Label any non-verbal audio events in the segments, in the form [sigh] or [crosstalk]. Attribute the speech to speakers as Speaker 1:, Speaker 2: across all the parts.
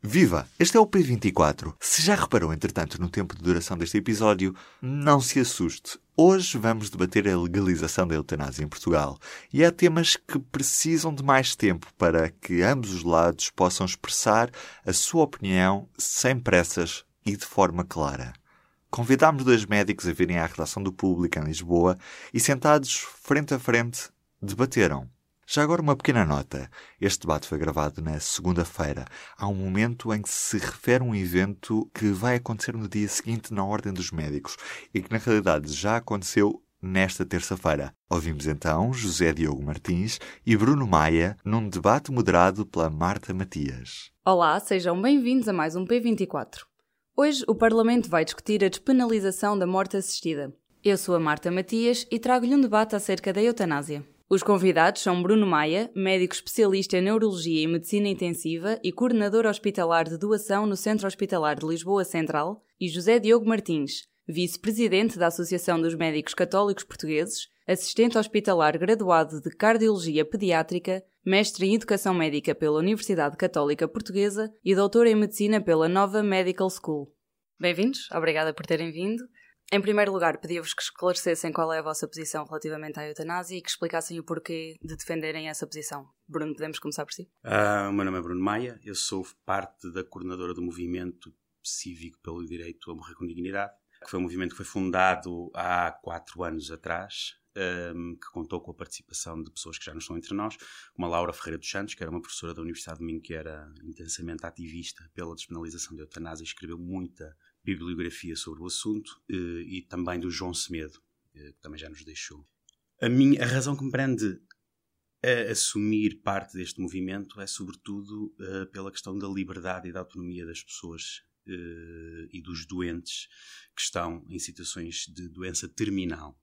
Speaker 1: Viva! Este é o P24. Se já reparou, entretanto, no tempo de duração deste episódio, não se assuste. Hoje vamos debater a legalização da eutanásia em Portugal. E há temas que precisam de mais tempo para que ambos os lados possam expressar a sua opinião sem pressas e de forma clara. Convidámos dois médicos a virem à redação do Público em Lisboa e, sentados frente a frente, debateram. Já agora uma pequena nota. Este debate foi gravado na segunda-feira. Há um momento em que se refere a um evento que vai acontecer no dia seguinte na Ordem dos Médicos e que na realidade já aconteceu nesta terça-feira. Ouvimos então José Diogo Martins e Bruno Maia num debate moderado pela Marta Matias.
Speaker 2: Olá, sejam bem-vindos a mais um P24. Hoje o Parlamento vai discutir a despenalização da morte assistida. Eu sou a Marta Matias e trago-lhe um debate acerca da eutanásia. Os convidados são Bruno Maia, médico especialista em Neurologia e Medicina Intensiva e coordenador hospitalar de doação no Centro Hospitalar de Lisboa Central, e José Diogo Martins, vice-presidente da Associação dos Médicos Católicos Portugueses, assistente hospitalar graduado de Cardiologia Pediátrica, mestre em Educação Médica pela Universidade Católica Portuguesa e doutor em Medicina pela Nova Medical School. Bem-vindos, obrigada por terem vindo. Em primeiro lugar, pedia-vos que esclarecessem qual é a vossa posição relativamente à eutanásia e que explicassem o porquê de defenderem essa posição. Bruno, podemos começar por si?
Speaker 3: Uh, o meu nome é Bruno Maia, eu sou parte da coordenadora do movimento cívico pelo direito a morrer com dignidade, que foi um movimento que foi fundado há quatro anos atrás, um, que contou com a participação de pessoas que já não estão entre nós, como a Laura Ferreira dos Santos, que era uma professora da Universidade de Minho, que era intensamente ativista pela despenalização da eutanásia escreveu muita bibliografia sobre o assunto, eh, e também do João Semedo, eh, que também já nos deixou. A, minha, a razão que me prende a assumir parte deste movimento é, sobretudo, eh, pela questão da liberdade e da autonomia das pessoas e dos doentes que estão em situações de doença terminal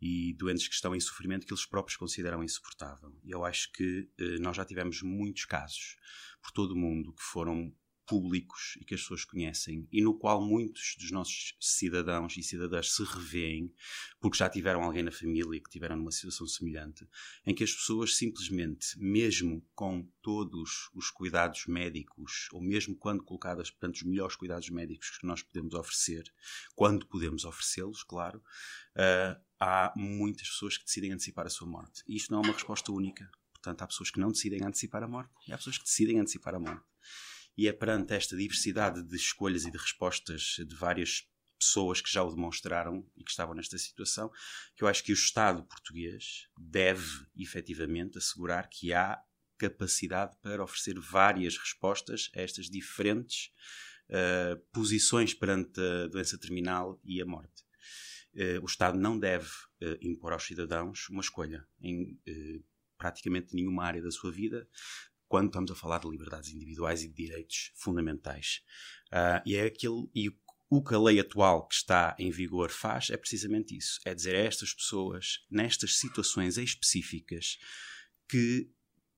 Speaker 3: e doentes que estão em sofrimento que eles próprios consideram insuportável. Eu acho que nós já tivemos muitos casos por todo o mundo que foram públicos e que as pessoas conhecem e no qual muitos dos nossos cidadãos e cidadãs se revêem porque já tiveram alguém na família que tiveram numa situação semelhante, em que as pessoas simplesmente, mesmo com todos os cuidados médicos, ou mesmo quando colocadas perante os melhores cuidados médicos que nós podemos oferecer, quando podemos oferecê-los, claro, uh, há muitas pessoas que decidem antecipar a sua morte. E isto não é uma resposta única. Portanto, há pessoas que não decidem antecipar a morte e há pessoas que decidem antecipar a morte. E é perante esta diversidade de escolhas e de respostas de várias pessoas que já o demonstraram e que estavam nesta situação, que eu acho que o Estado português deve efetivamente assegurar que há capacidade para oferecer várias respostas a estas diferentes uh, posições perante a doença terminal e a morte. Uh, o Estado não deve uh, impor aos cidadãos uma escolha em praticamente nenhuma área da sua vida, quando estamos a falar de liberdades individuais e de direitos fundamentais. Uh, e é aquilo, e o que a lei atual que está em vigor faz é precisamente isso: é dizer a estas pessoas, nestas situações específicas, que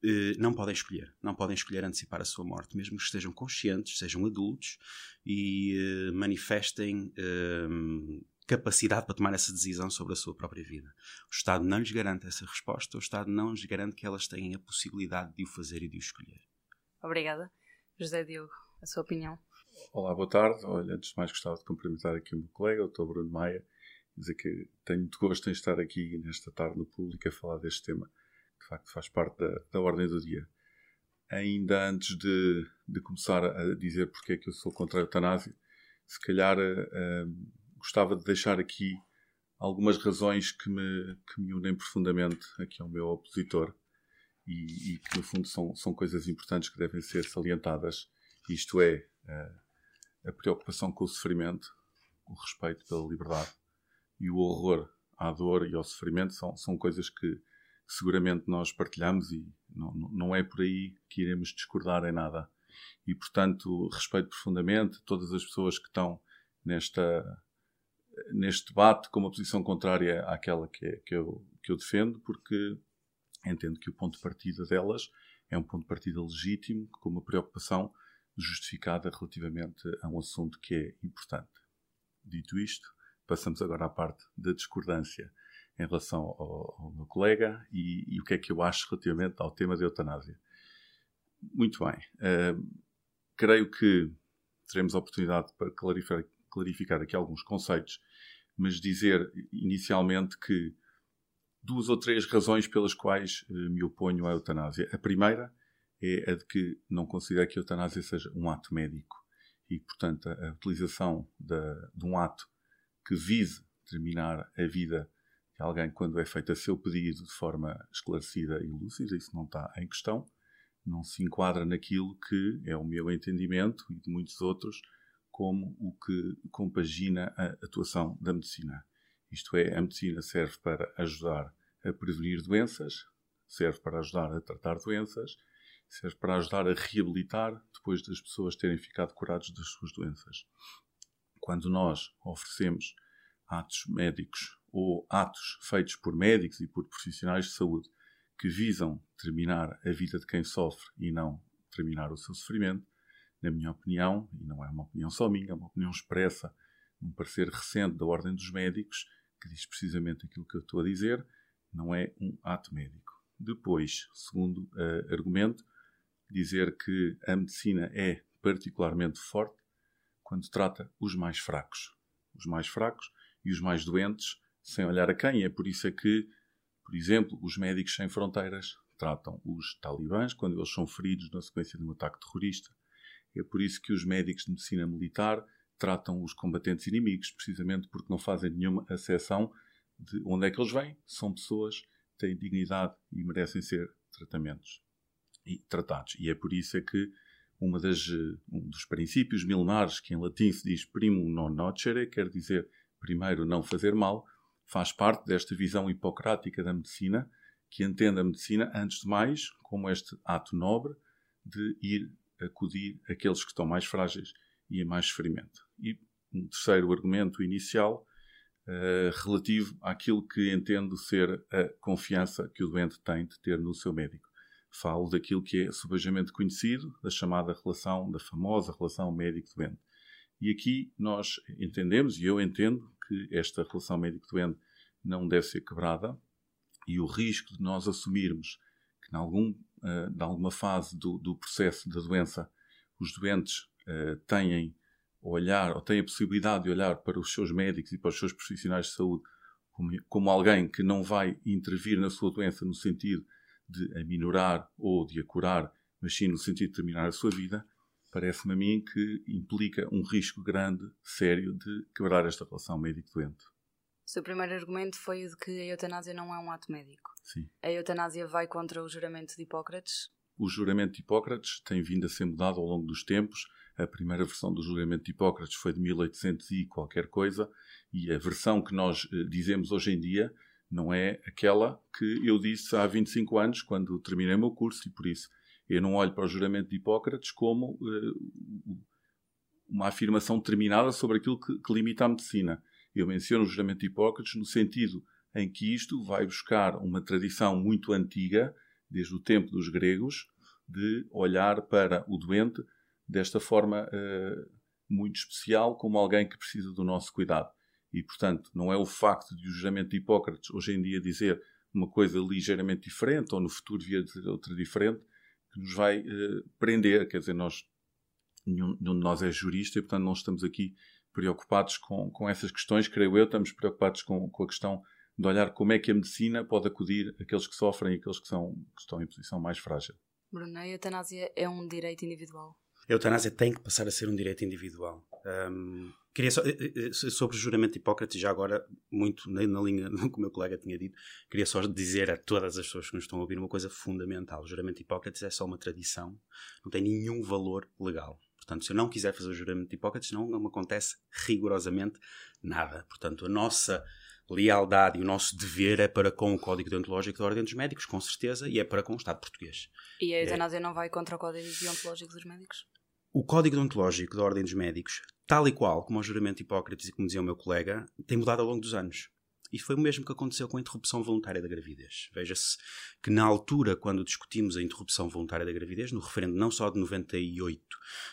Speaker 3: eh, não podem escolher, não podem escolher antecipar a sua morte, mesmo que estejam conscientes, sejam adultos e eh, manifestem eh, capacidade para tomar essa decisão sobre a sua própria vida. O Estado não lhes garante essa resposta, o Estado não lhes garante que elas tenham a possibilidade de o fazer e de o escolher.
Speaker 2: Obrigada. José Diogo, a sua opinião.
Speaker 4: Olá, boa tarde. Olha, antes de mais gostava de cumprimentar aqui o meu colega, o Dr. Bruno Maia, dizer que tenho muito gosto em estar aqui nesta tarde no público a falar deste tema, que de facto faz parte da, da ordem do dia. Ainda antes de, de começar a dizer porque é que eu sou contra a eutanásia, se calhar uh, gostava de deixar aqui algumas razões que me, que me unem profundamente aqui ao meu opositor e, e, que, no fundo, são, são coisas importantes que devem ser salientadas. Isto é, a, a preocupação com o sofrimento, o respeito pela liberdade e o horror à dor e ao sofrimento são, são coisas que seguramente nós partilhamos e não, não é por aí que iremos discordar em nada. e, portanto, respeito profundamente todas as pessoas que estão nesta, neste debate com uma posição contrária àquela que, é, que, eu, que eu defendo, porque entendo que o ponto de partida delas é um ponto de partida legítimo, com uma preocupação justificada relativamente a um assunto que é importante. Dito isto, passamos agora à parte da discordância em relação ao, ao meu colega e, e, o que é que eu acho relativamente ao tema da eutanásia. Muito bem. Uh, creio que teremos a oportunidade para clarificar, clarificar aqui alguns conceitos, mas dizer inicialmente que duas ou três razões pelas quais uh, me oponho à eutanásia. A primeira é a de que não considero que a eutanásia seja um ato médico e, portanto, a utilização de, de um ato que vise terminar a vida de alguém quando é feito a seu pedido de forma esclarecida e lúcida, isso não está em questão, não se enquadra naquilo que é o meu entendimento e de muitos outros como o que compagina a atuação da medicina. Isto é, a medicina serve para ajudar a prevenir doenças, serve para ajudar a tratar doenças, serve para ajudar a reabilitar depois das pessoas terem ficado curadas das suas doenças. Quando nós oferecemos atos médicos ou atos feitos por médicos e por profissionais de saúde que visam terminar a vida de quem sofre e não terminar o seu sofrimento, na minha opinião, e não é uma opinião só minha, é uma opinião expressa num parecer recente da Ordem dos Médicos, que diz precisamente aquilo que eu estou a dizer, não é um ato médico. Depois, segundo uh, argumento, dizer que a medicina é particularmente forte quando trata os mais fracos. Os mais fracos e os mais doentes, sem olhar a quem. É por isso é que, por exemplo, os médicos sem fronteiras tratam os talibãs quando eles são feridos na sequência de um ataque terrorista. É por isso que os médicos de medicina militar tratam os combatentes inimigos, precisamente porque não fazem nenhuma acessão de onde é que eles vêm. São pessoas, têm dignidade e merecem ser tratamentos e tratados. E é por isso é que uma das, um dos princípios milenares, que em latim se diz primum non nocere, quer dizer primeiro não fazer mal, faz parte desta visão hipocrática da medicina, que entende a medicina, antes de mais, como este ato nobre de ir acudir àqueles que estão mais frágeis e em mais sofrimento. E um terceiro argumento inicial, uh, relativo àquilo que entendo ser a confiança que o doente tem de ter no seu médico. Falo daquilo que é subejamente conhecido, da chamada relação, da famosa relação médico-doente. E aqui nós entendemos, e eu entendo, que esta relação médico-doente não deve ser quebrada e o risco de nós assumirmos em, algum, uh, em alguma fase do, do, processo da doença, os doentes uh, têm olhar ou têm a possibilidade de olhar para os seus médicos e para os seus profissionais de saúde como, como alguém que não vai intervir na sua doença no sentido de a minorar ou de a curar, mas sim no sentido de terminar a sua vida, parece-me a mim que implica um risco grande, sério, de quebrar esta relação médico-doente.
Speaker 2: O seu primeiro argumento foi o de que a eutanásia não é um ato médico.
Speaker 4: Sim.
Speaker 2: A eutanásia vai contra o juramento de Hipócrates?
Speaker 4: O juramento de Hipócrates tem vindo a ser mudado ao longo dos tempos. A primeira versão do juramento de Hipócrates foi de 1800 e qualquer coisa, e a versão que nós eh, dizemos hoje em dia não é aquela que eu disse há 25 anos, quando terminei o meu curso, e por isso eu não olho para o juramento de Hipócrates como uh, uma afirmação determinada sobre aquilo que, que, limita a medicina. Eu menciono o juramento de Hipócrates no sentido em que isto vai buscar uma tradição muito antiga, desde o tempo dos gregos, de olhar para o doente desta forma uh, muito especial, como alguém que precisa do nosso cuidado. E, portanto, não é o facto de o juramento de Hipócrates hoje em dia dizer uma coisa ligeiramente diferente, ou no futuro dizer outra diferente, que nos vai uh, prender. Quer dizer, nós, nenhum, nenhum, de nós é jurista e, portanto, não estamos aqui preocupados com, com essas questões, creio eu, estamos preocupados com, com a questão de olhar como é que a medicina pode acudir àqueles que sofrem e àqueles que, são, que estão em posição mais frágil.
Speaker 2: Bruno, a eutanásia é um direito individual?
Speaker 3: A eutanásia tem que passar a ser um direito individual. Um, queria só, eh, eh, sobre o juramento de Hipócrates, já agora, muito na, na linha [laughs] do que o meu colega tinha dito, queria só dizer a todas as pessoas que nos estão a ouvir uma coisa fundamental. O juramento de Hipócrates é só uma tradição, não tem nenhum valor legal. Portanto, se eu não quiser fazer o juramento de Hipócrates, não, não me acontece rigorosamente nada. Portanto, a nossa lealdade e o nosso dever é para com o Código Deontológico da Ordem dos Médicos, com certeza, e é para com o Estado português.
Speaker 2: E a eutanásia é... não vai contra o Código Deontológico dos Médicos?
Speaker 3: o Código Deontológico da Ordem dos Médicos, tal e qual como o juramento de Hipócrates e como dizia o meu colega, tem mudado ao longo dos anos. E foi o mesmo que aconteceu com a interrupção voluntária da gravidez. Veja-se que na altura, quando discutimos a interrupção voluntária da gravidez, no referendo não só de 98,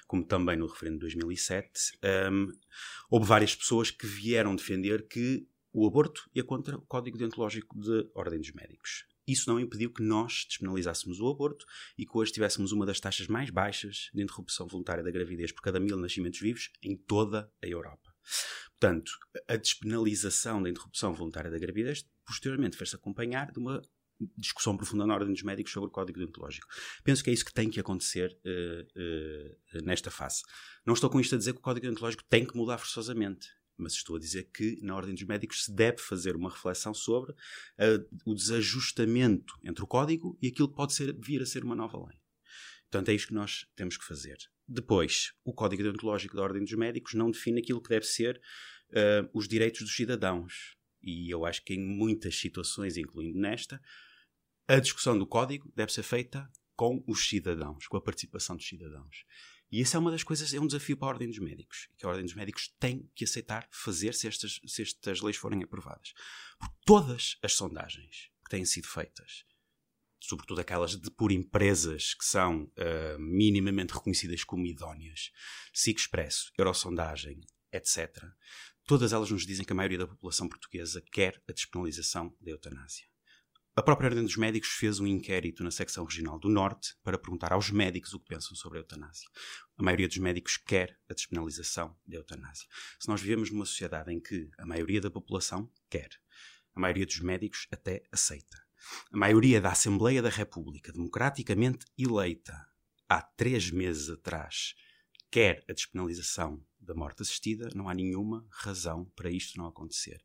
Speaker 3: como também no referendo de 2007, um, houve várias pessoas que vieram defender que o aborto ia contra o Código Deontológico de Ordem dos Médicos. Isso não impediu que nós despenalizássemos o aborto e que hoje tivéssemos uma das taxas mais baixas de interrupção voluntária da gravidez por cada mil nascimentos vivos em toda a Europa. Portanto, a despenalização da interrupção voluntária da gravidez posteriormente fez-se acompanhar de uma discussão profunda na ordem dos médicos sobre o código deontológico. Penso que é isso que tem que acontecer uh, uh, nesta fase. Não estou com isto a dizer que o código deontológico tem que mudar forçosamente, mas estou a dizer que na ordem dos médicos se deve fazer uma reflexão sobre uh, o desajustamento entre o código e aquilo que pode ser, vir a ser uma nova lei. Portanto, é isto que nós temos que fazer. Depois, o Código Deontológico da Ordem dos Médicos não define aquilo que deve ser uh, os direitos dos cidadãos. E eu acho que em muitas situações, incluindo nesta, a discussão do Código deve ser feita com os cidadãos, com a participação dos cidadãos. E essa é uma das coisas, é um desafio para a Ordem dos Médicos, que a Ordem dos Médicos tem que aceitar fazer se estas, se estas leis forem aprovadas. Por todas as sondagens que têm sido feitas, sobretudo aquelas de, por empresas que são uh, minimamente reconhecidas como idóneas, SIC Expresso, Eurosondagem, etc., todas elas nos dizem que a maioria da população portuguesa quer a despenalização da eutanásia. A própria Ordem dos Médicos fez um inquérito na secção regional do Norte para perguntar aos médicos o que pensam sobre a eutanásia. A maioria dos médicos quer a despenalização da eutanásia. Se nós vivemos numa sociedade em que a maioria da população quer, a maioria dos médicos até aceita, a maioria da Assembleia da República, democraticamente eleita há três meses atrás, quer a despenalização da morte assistida, não há nenhuma razão para isto não acontecer.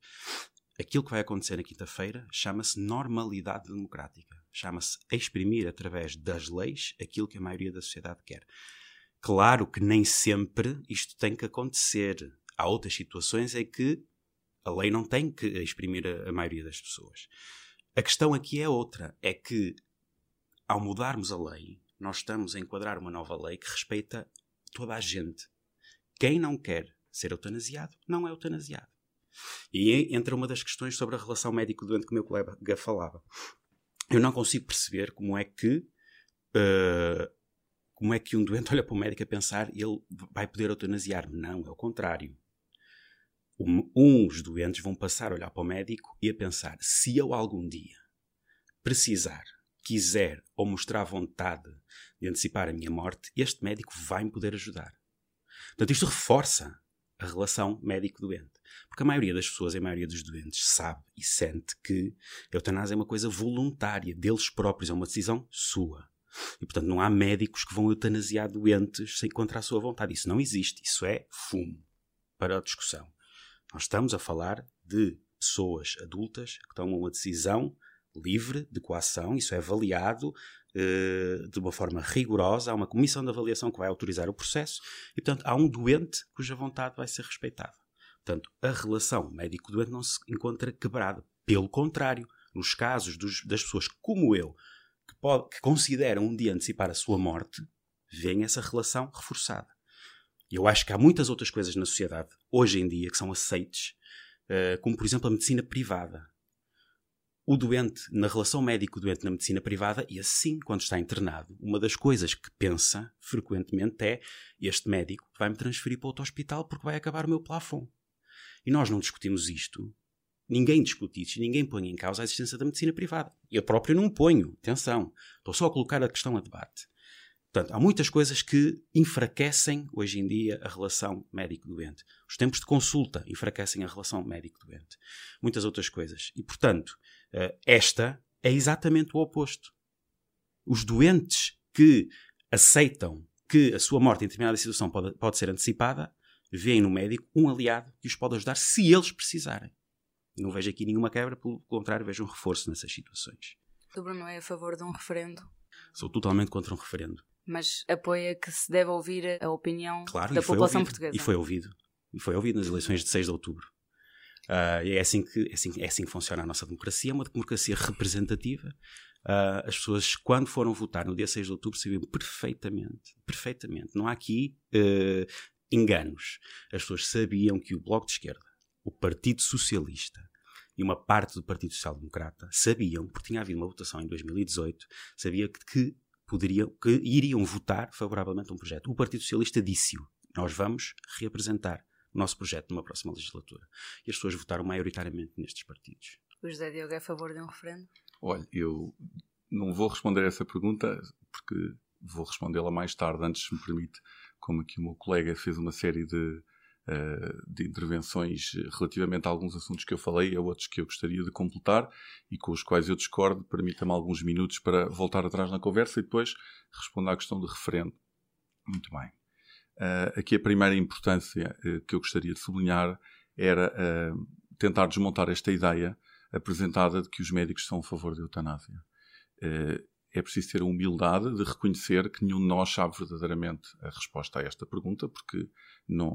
Speaker 3: Aquilo que vai acontecer na quinta-feira chama-se normalidade democrática. Chama-se exprimir através das leis aquilo que a maioria da sociedade quer. Claro que nem sempre isto tem que acontecer. Há outras situações em que a lei não tem que exprimir a, a maioria das pessoas. A questão aqui é outra: é que ao mudarmos a lei, nós estamos a enquadrar uma nova lei que respeita toda a gente. Quem não quer ser eutanasiado, não é eutanasiado. E entra uma das questões sobre a relação médico-doente que o meu colega falava. Eu não consigo perceber como é que uh, como é que um doente [laughs] olha para o médico a pensar ele vai poder eutanasiar-me. Não, é o contrário uns doentes vão passar a olhar para o médico e a pensar: se eu algum dia precisar, quiser ou mostrar vontade de antecipar a minha morte, este médico vai me poder ajudar. Portanto, isto reforça a relação médico-doente. Porque a maioria das pessoas, a maioria dos doentes, sabe e sente que a eutanásia é uma coisa voluntária, deles próprios, é uma decisão sua. E, portanto, não há médicos que vão eutanasiar doentes sem contra a sua vontade. Isso não existe. Isso é fumo para a discussão. Nós estamos a falar de pessoas adultas que tomam uma decisão livre de coação, isso é avaliado uh, de uma forma rigorosa, há uma comissão de avaliação que vai autorizar o processo e, portanto, há um doente cuja vontade vai ser respeitada. Portanto, a relação médico-doente não se encontra quebrada. Pelo contrário, nos casos dos, das pessoas como eu, que, pode, que consideram um dia antecipar a sua morte, vem essa relação reforçada. E eu acho que há muitas outras coisas na sociedade, hoje em dia, que são aceites, uh, como por exemplo a medicina privada. O doente, na relação médico-doente na medicina privada, e assim, quando está internado, uma das coisas que pensa frequentemente é: este médico vai-me transferir para outro hospital porque vai acabar o meu plafond. E nós não discutimos isto. Ninguém discute isso, ninguém põe em causa a existência da medicina privada. Eu próprio não ponho, atenção. Estou só a colocar a questão a debate. Portanto, há muitas coisas que enfraquecem hoje em dia a relação médico-doente. Os tempos de consulta enfraquecem a relação médico-doente. Muitas outras coisas. E, portanto, eh, esta é exatamente o oposto. Os doentes que aceitam que a sua morte em determinada situação pode, pode ser antecipada, veem no médico um aliado que os pode ajudar se eles precisarem. Não vejo aqui nenhuma quebra, pelo contrário, vejo um reforço nessas situações.
Speaker 2: O Bruno é a favor de um referendo?
Speaker 3: Sou totalmente contra um referendo
Speaker 2: mas apoia que se deve ouvir a opinião
Speaker 3: claro,
Speaker 2: da população
Speaker 3: ouvido,
Speaker 2: portuguesa.
Speaker 3: E foi ouvido. E foi ouvido nas eleições de 6 de outubro. Uh, é, assim que, é, assim, é assim que funciona a nossa democracia, é uma democracia representativa. Uh, as pessoas, quando foram votar no dia 6 de outubro, sabiam perfeitamente, perfeitamente. Não há aqui uh, enganos. As pessoas sabiam que o Bloco de Esquerda, o Partido Socialista e uma parte do Partido Social Democrata sabiam, porque tinha havido uma votação em 2018, sabia que, que poderiam, que iriam votar favoravelmente a um projeto. O Partido Socialista disse-o. Nós vamos reapresentar o nosso projeto numa próxima legislatura. E as pessoas votaram maioritariamente nestes partidos.
Speaker 2: O José Diogo é a favor de um referendo?
Speaker 4: Olha, eu não vou responder a essa pergunta porque vou respondê-la mais tarde, antes se me permite, como aqui o meu colega fez uma série de, de intervenções relativamente a alguns assuntos que eu falei, a outros que eu gostaria de completar e com os quais eu discordo, permita-me alguns minutos para voltar atrás na conversa e depois responder à questão do referendo. Muito bem. Uh, aqui a primeira importância uh, que eu gostaria de sublinhar era tentar desmontar esta ideia apresentada de que os médicos são a favor da eutanásia. Eh, é preciso ter a humildade de reconhecer que nenhum de nós sabe verdadeiramente a resposta a esta pergunta, porque não,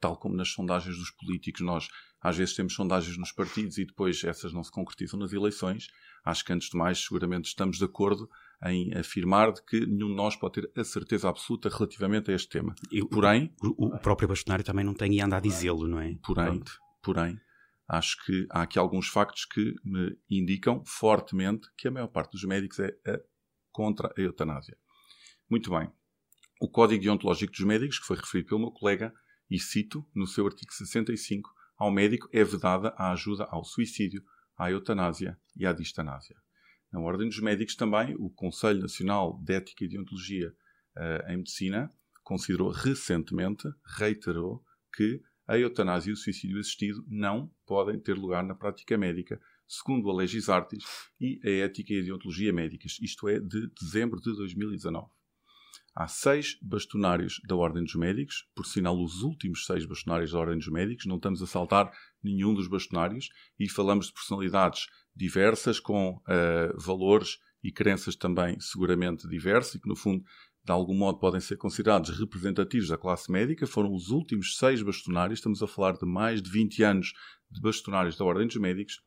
Speaker 4: tal como nas sondagens dos políticos, nós às vezes temos sondagens nos partidos e depois essas não se concretizam nas eleições. Acho que antes de mais, seguramente estamos de acordo em afirmar de que nenhum de nós pode ter a certeza absoluta relativamente a este tema.
Speaker 3: E, porém, o, o, próprio bastonário também não tem e anda a dizê-lo, não é?
Speaker 4: Porém, porém, acho que há aqui alguns factos que me indicam fortemente que a maior parte dos médicos é a, contra a eutanásia. Muito bem. O Código Deontológico dos Médicos, que foi referido pelo meu colega, e cito no seu artigo 65, ao médico é vedada a ajuda ao suicídio, à eutanásia e à distanásia. Na Ordem dos Médicos também, o Conselho Nacional de Ética e Deontologia uh, em Medicina considerou recentemente, reiterou, que a eutanásia e o suicídio assistido não podem ter lugar na prática médica, segundo a Legis Artis e a Ética e a Deontologia Médicas, isto é, de dezembro de 2019. Há seis bastonários da Ordem dos Médicos, por sinal, os últimos seis bastonários da Ordem dos Médicos, não estamos a saltar nenhum dos bastonários, e falamos de personalidades diversas, com uh, valores e crenças também seguramente diversos, e que, no fundo, de algum modo podem ser considerados representativos da classe médica, foram os últimos seis bastonários, estamos a falar de mais de 20 anos de bastonários da Ordem dos Médicos,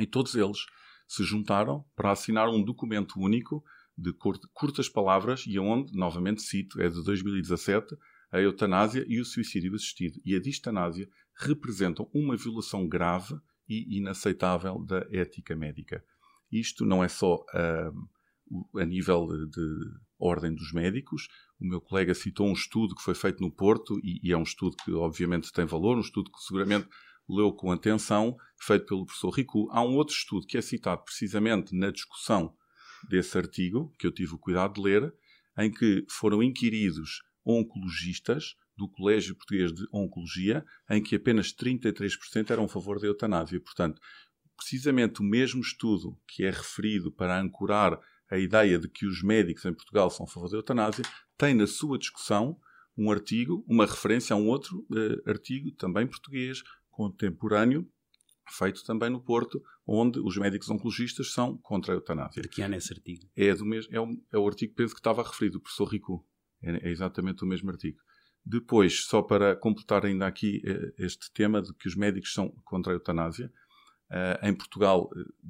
Speaker 4: e todos eles se juntaram para assinar um documento único de curtas palavras e onde, novamente cito, é de 2017, a eutanásia e o suicídio assistido e a distanásia representam uma violação grave e inaceitável da ética médica. Isto não é só uh, a nível de Ordem dos Médicos. O meu colega citou um estudo que foi feito no Porto, e, e é um estudo que obviamente tem valor, um estudo que seguramente leu com atenção, feito pelo professor Ricu. Há um outro estudo que é citado precisamente na discussão desse artigo, que eu tive o cuidado de ler, em que foram inquiridos oncologistas do Colégio Português de Oncologia, em que apenas 33% eram a favor da eutanásia. Portanto, precisamente o mesmo estudo que é referido para ancorar a ideia de que os médicos em Portugal são a favor da eutanásia, tem na sua discussão um artigo, uma referência a um outro uh, artigo, também português, contemporâneo, feito também no Porto, onde os médicos oncologistas são contra a eutanásia.
Speaker 3: De que ano é esse artigo?
Speaker 4: É, do mesmo, é, o, é o artigo penso que estava referido, o professor Rico. É, é, exatamente o mesmo artigo. Depois, só para completar ainda aqui uh, este tema de que os médicos são contra a eutanásia, uh, em Portugal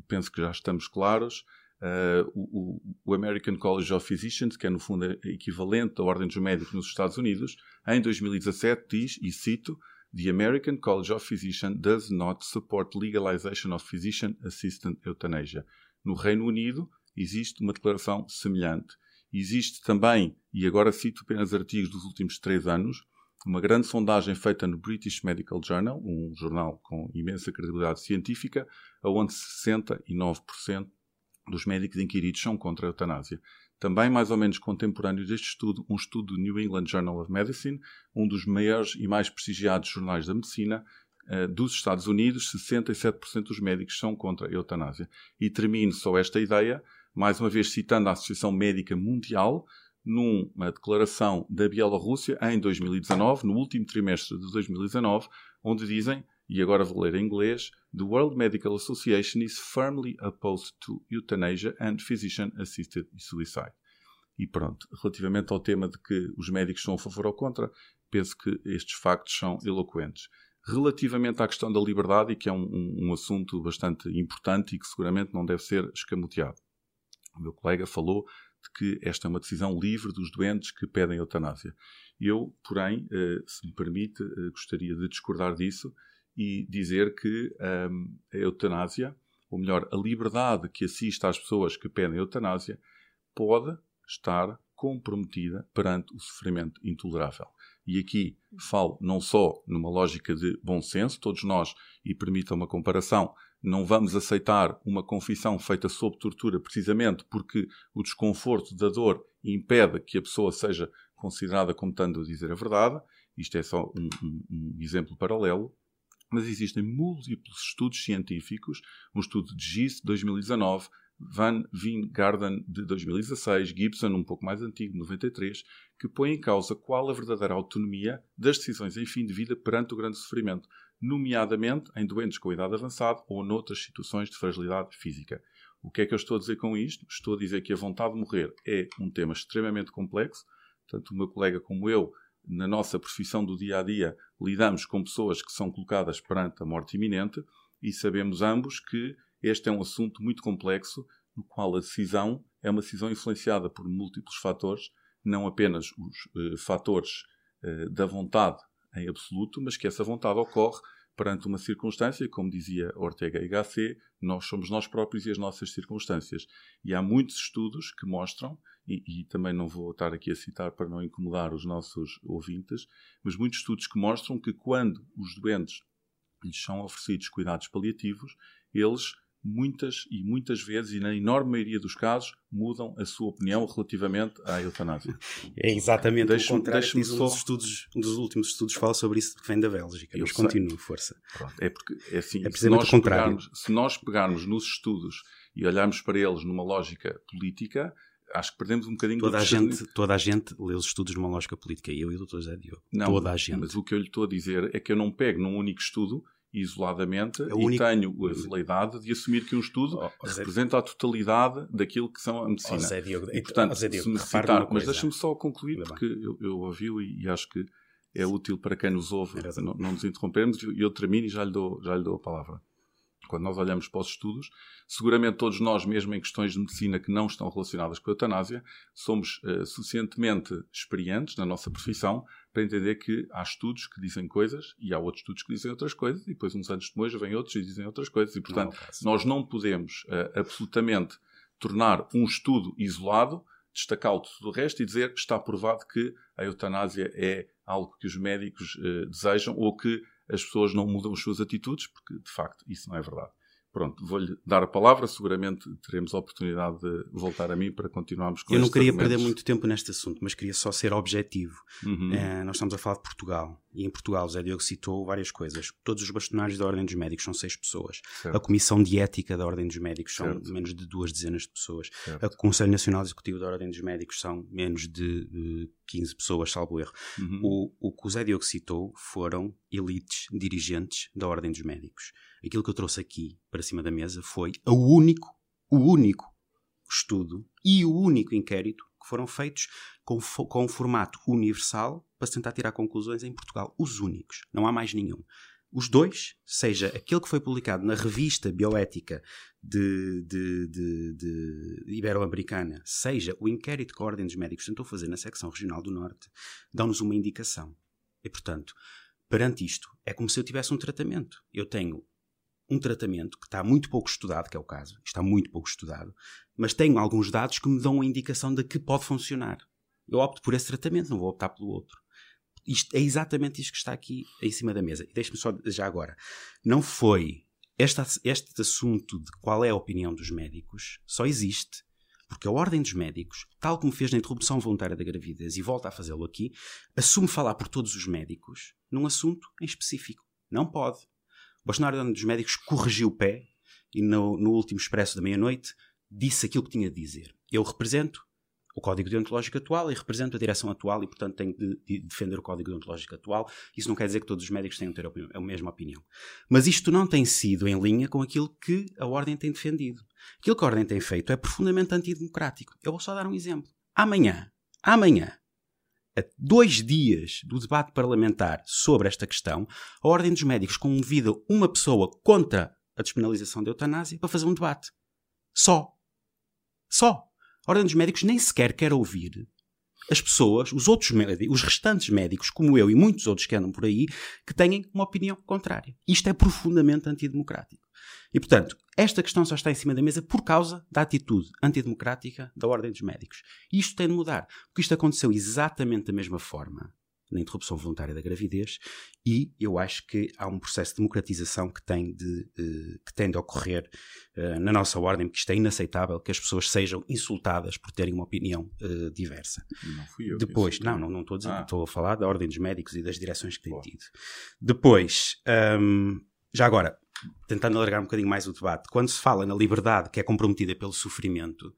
Speaker 4: penso que já estamos claros, Uh, o, o, American College of Physicians, que é no fundo equivalente à Ordem dos Médicos nos Estados Unidos, em 2017 diz, e cito, The American College of Physicians does not support legalization of physician-assisted euthanasia. No Reino Unido existe uma declaração semelhante. Existe também, e agora cito apenas artigos dos últimos três anos, uma grande sondagem feita no British Medical Journal, um jornal com imensa credibilidade científica, onde 69% dos médicos inquiridos são contra a eutanásia. Também, mais ou menos contemporâneo deste estudo, um estudo do New England Journal of Medicine, um dos maiores e mais prestigiados jornais da medicina, uh, dos Estados Unidos, 67% dos médicos são contra a eutanásia. E termino só esta ideia, mais uma vez citando a Associação Médica Mundial, numa declaração da Bielorrússia em 2019, no último trimestre de 2019, onde dizem e agora vou ler em inglês, The World Medical Association is firmly opposed to euthanasia and physician-assisted suicide. E pronto, relativamente ao tema de que os médicos são a favor ou contra, penso que estes factos são eloquentes. Relativamente à questão da liberdade, e que é um, um, um assunto bastante importante e que seguramente não deve ser escamoteado. o meu colega falou de que esta é uma decisão livre dos doentes que pedem eutanásia. Eu, porém, eh, se me permite, eh, gostaria de discordar disso e dizer que um, a eutanásia, ou melhor, a liberdade que assiste às pessoas que pedem eutanásia, pode estar comprometida perante o sofrimento intolerável. E aqui falo não só numa lógica de bom senso, todos nós, e permita uma comparação, não vamos aceitar uma confissão feita sob tortura precisamente porque o desconforto da dor impede que a pessoa seja considerada como tendo a dizer a verdade. Isto é só um, um, um exemplo paralelo. Mas existem múltiplos estudos científicos, um estudo de GIS de 2019, Van Garden de 2016, Gibson, um pouco mais antigo, de 93, que põe em causa qual a verdadeira autonomia das decisões em fim de vida perante o grande sofrimento, nomeadamente em doentes com idade avançada ou noutras situações de fragilidade física. O que é que eu estou a dizer com isto? Estou a dizer que a vontade de morrer é um tema extremamente complexo, tanto o meu colega como eu, na nossa profissão do dia a dia, lidamos com pessoas que são colocadas perante a morte iminente e sabemos ambos que este é um assunto muito complexo, no qual a decisão é uma decisão influenciada por múltiplos fatores, não apenas os eh, fatores eh, da vontade em absoluto, mas que essa vontade ocorre perante uma circunstância, como dizia Ortega y Gasset, nós somos nós próprios e as nossas circunstâncias. E há muitos estudos que mostram, e, e, também não vou estar aqui a citar para não incomodar os nossos ouvintes, mas muitos estudos que mostram que quando os doentes lhes são oferecidos cuidados paliativos, eles muitas e muitas vezes, e na enorme maioria dos casos, mudam a sua opinião relativamente à eutanásia.
Speaker 3: É exatamente deixe, o contrário que diz um, só... dos estudos, um dos últimos estudos fala sobre isso que vem da Bélgica. Eu mas continua, força.
Speaker 4: Pronto, é porque, é assim, é se, nós pegarmos, se nós pegarmos nos estudos e olharmos para eles numa lógica política, acho que perdemos um bocadinho
Speaker 3: toda a gente Toda a gente lê os estudos numa lógica política, eu e o Dr. José Diogo.
Speaker 4: Não,
Speaker 3: toda a gente.
Speaker 4: Mas o que eu lhe estou a dizer é que eu não pego num único estudo isoladamente é e único... tenho a veleidade de assumir que um estudo oh, oh, representa a totalidade daquilo que são a medicina. Oh, Zé Diogo, e, portanto, oh, Zé Diogo, se me citar, mas deixa-me só concluir, porque eu, eu ouvi-o e, e, acho que é útil para quem nos ouve não, não, nos interrompermos e eu termino e já lhe, dou, já lhe dou a palavra. Quando nós olhamos para os estudos, seguramente todos nós, mesmo em questões de medicina que não estão relacionadas com a eutanásia, somos uh, suficientemente experientes na nossa profissão para entender que há estudos que dizem coisas e há outros estudos que dizem outras coisas, e depois, uns anos depois, vêm outros e dizem outras coisas. E, portanto, não, nós não podemos uh, absolutamente tornar um estudo isolado, destacá-lo de tudo o resto e dizer que está provado que a eutanásia é algo que os médicos uh, desejam ou que as pessoas não mudam as suas atitudes, porque de facto isso não é verdade. Pronto, vou-lhe dar a palavra, seguramente teremos a oportunidade de voltar a mim para continuarmos com
Speaker 3: Eu não queria argumentos. perder muito tempo neste assunto, mas queria só ser objetivo. Uhum. É, nós estamos a falar de Portugal, e em Portugal, Zé Diogo citou várias coisas. Todos os bastonários da Ordem dos Médicos são seis pessoas. Certo. A Comissão de Ética da Ordem dos Médicos são certo. menos de duas dezenas de pessoas. Certo. O Conselho Nacional Executivo da Ordem dos Médicos são menos de, de 15 pessoas, salvo erro. Uhum. O, o que o Zé Diogo citou foram elites dirigentes da Ordem dos Médicos aquilo que eu trouxe aqui para cima da mesa foi o único, o único estudo e o único inquérito que foram feitos com, com um formato universal para se tentar tirar conclusões em Portugal. Os únicos. Não há mais nenhum. Os dois, seja aquele que foi publicado na revista Bioética de, de, de, de Ibero-Americana, seja o inquérito que a Ordem dos Médicos tentou fazer na secção regional do Norte, dão-nos uma indicação. E, portanto, perante isto, é como se eu tivesse um tratamento. Eu tenho um tratamento que está muito pouco estudado, que é o caso, está muito pouco estudado, mas tenho alguns dados que me dão a indicação de que pode funcionar. Eu opto por esse tratamento, não vou optar pelo outro. Isto é exatamente isto que está aqui em cima da mesa. E deixe-me só já agora. Não foi este, este assunto de qual é a opinião dos médicos, só existe porque a Ordem dos Médicos, tal como fez na interrupção voluntária da gravidez e volta a fazê-lo aqui, assume falar por todos os médicos num assunto em específico. Não pode. O bastonário dos médicos corrigiu o pé e no, no último expresso da meia-noite disse aquilo que tinha de dizer. Eu represento o Código Deontológico atual e represento a direção atual e, portanto, tenho de, de, defender o Código Deontológico atual. Isso não quer dizer que todos os médicos tenham de ter a, a, mesma opinião. Mas isto não tem sido em linha com aquilo que a Ordem tem defendido. Aquilo que a Ordem tem feito é profundamente antidemocrático. Eu vou só dar um exemplo. Amanhã, amanhã, a dois dias do debate parlamentar sobre esta questão, a Ordem dos Médicos convida uma pessoa contra a despenalização da eutanásia para fazer um debate. Só. Só. A Ordem dos Médicos nem sequer quer ouvir as pessoas, os outros médicos, os restantes médicos, como eu e muitos outros que andam por aí, que têm uma opinião contrária. Isto é profundamente antidemocrático. E, portanto, esta questão só está em cima da mesa por causa da atitude antidemocrática da Ordem dos Médicos. E isto tem de mudar, porque isto aconteceu exatamente da mesma forma na interrupção voluntária da gravidez e eu acho que há um processo de democratização que tem de, uh, que tem de ocorrer uh, na nossa ordem, porque isto é inaceitável que as pessoas sejam insultadas por terem uma opinião uh, diversa.
Speaker 4: Não fui eu.
Speaker 3: Depois, não, não, não estou a dizer, ah. estou a falar da ordem dos médicos e das direções que têm tido. Depois, um, já agora, tentando alargar um bocadinho mais o debate, quando se fala na liberdade que é comprometida pelo sofrimento,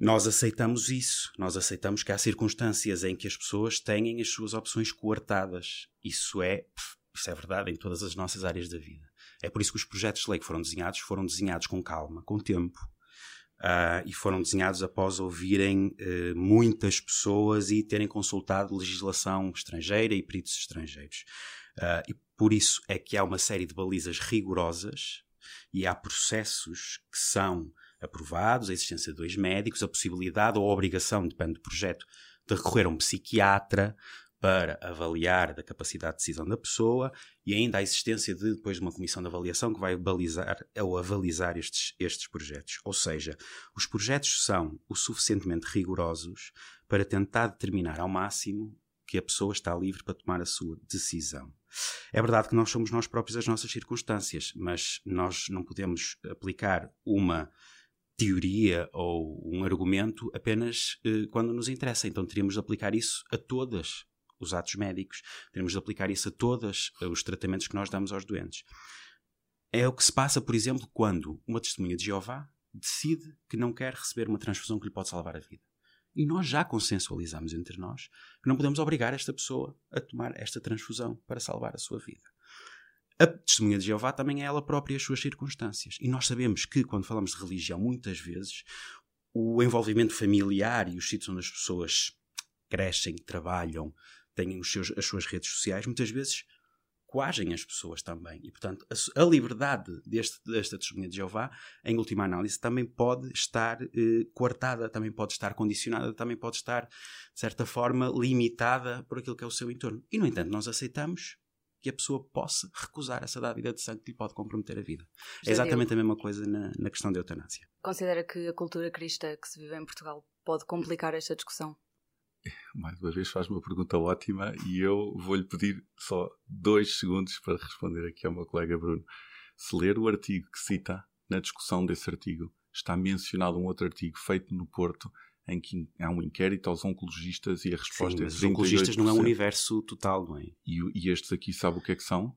Speaker 3: nós aceitamos isso. Nós aceitamos que há circunstâncias em que as pessoas têm as suas opções coartadas. Isso é, isso é verdade em todas as nossas áreas da vida. É por isso que os projetos de lei que foram desenhados foram desenhados com calma, com tempo. Uh, e foram desenhados após ouvirem uh, muitas pessoas e terem consultado legislação estrangeira e peritos estrangeiros. Uh, e por isso é que há uma série de balizas rigorosas e há processos que são aprovados, a existência de dois médicos, a possibilidade ou a obrigação, depende do projeto, de recorrer a um psiquiatra para avaliar a capacidade de decisão da pessoa e ainda a existência de depois de uma comissão de avaliação que vai balizar ou avalizar estes, estes projetos. Ou seja, os projetos são o suficientemente rigorosos para tentar determinar ao máximo que a pessoa está livre para tomar a sua decisão. É verdade que nós somos nós próprios as nossas circunstâncias, mas nós não podemos aplicar uma teoria ou um argumento apenas eh, quando nos interessa. Então teríamos de aplicar isso a todos os atos médicos, teríamos de aplicar isso a todos eh, os tratamentos que nós damos aos doentes. É o que se passa, por exemplo, quando uma testemunha de Jeová decide que não quer receber uma transfusão que lhe pode salvar a vida. E nós já consensualizamos entre nós que não podemos obrigar esta pessoa a tomar esta transfusão para salvar a sua vida. A testemunha de Jeová também é ela própria as suas circunstâncias. E nós sabemos que, quando falamos de religião, muitas vezes o envolvimento familiar e os sítios onde as pessoas crescem, trabalham, têm seus, as suas redes sociais, muitas vezes coagem as pessoas também. E, portanto, a, a liberdade deste, desta testemunha de Jeová, em última análise, também pode estar eh, coartada, também pode estar condicionada, também pode estar, de certa forma, limitada por aquilo que é o seu entorno. E, no entanto, nós aceitamos que a pessoa possa recusar essa dávida de sangue que lhe pode comprometer a vida. é exatamente a mesma coisa na, na questão da eutanásia.
Speaker 2: Considera que a cultura cristã que se vive em Portugal pode complicar esta discussão?
Speaker 4: Mais uma vez faz uma pergunta ótima e eu vou-lhe pedir só dois segundos para responder aqui ao meu colega Bruno. Se ler o artigo que cita, na discussão desse artigo, está mencionado um outro artigo feito no Porto em que há um inquérito aos oncologistas e a resposta
Speaker 3: Sim,
Speaker 4: é
Speaker 3: mas os oncologistas não é um universo total, não é?
Speaker 4: E, e estes aqui sabe o que é que são?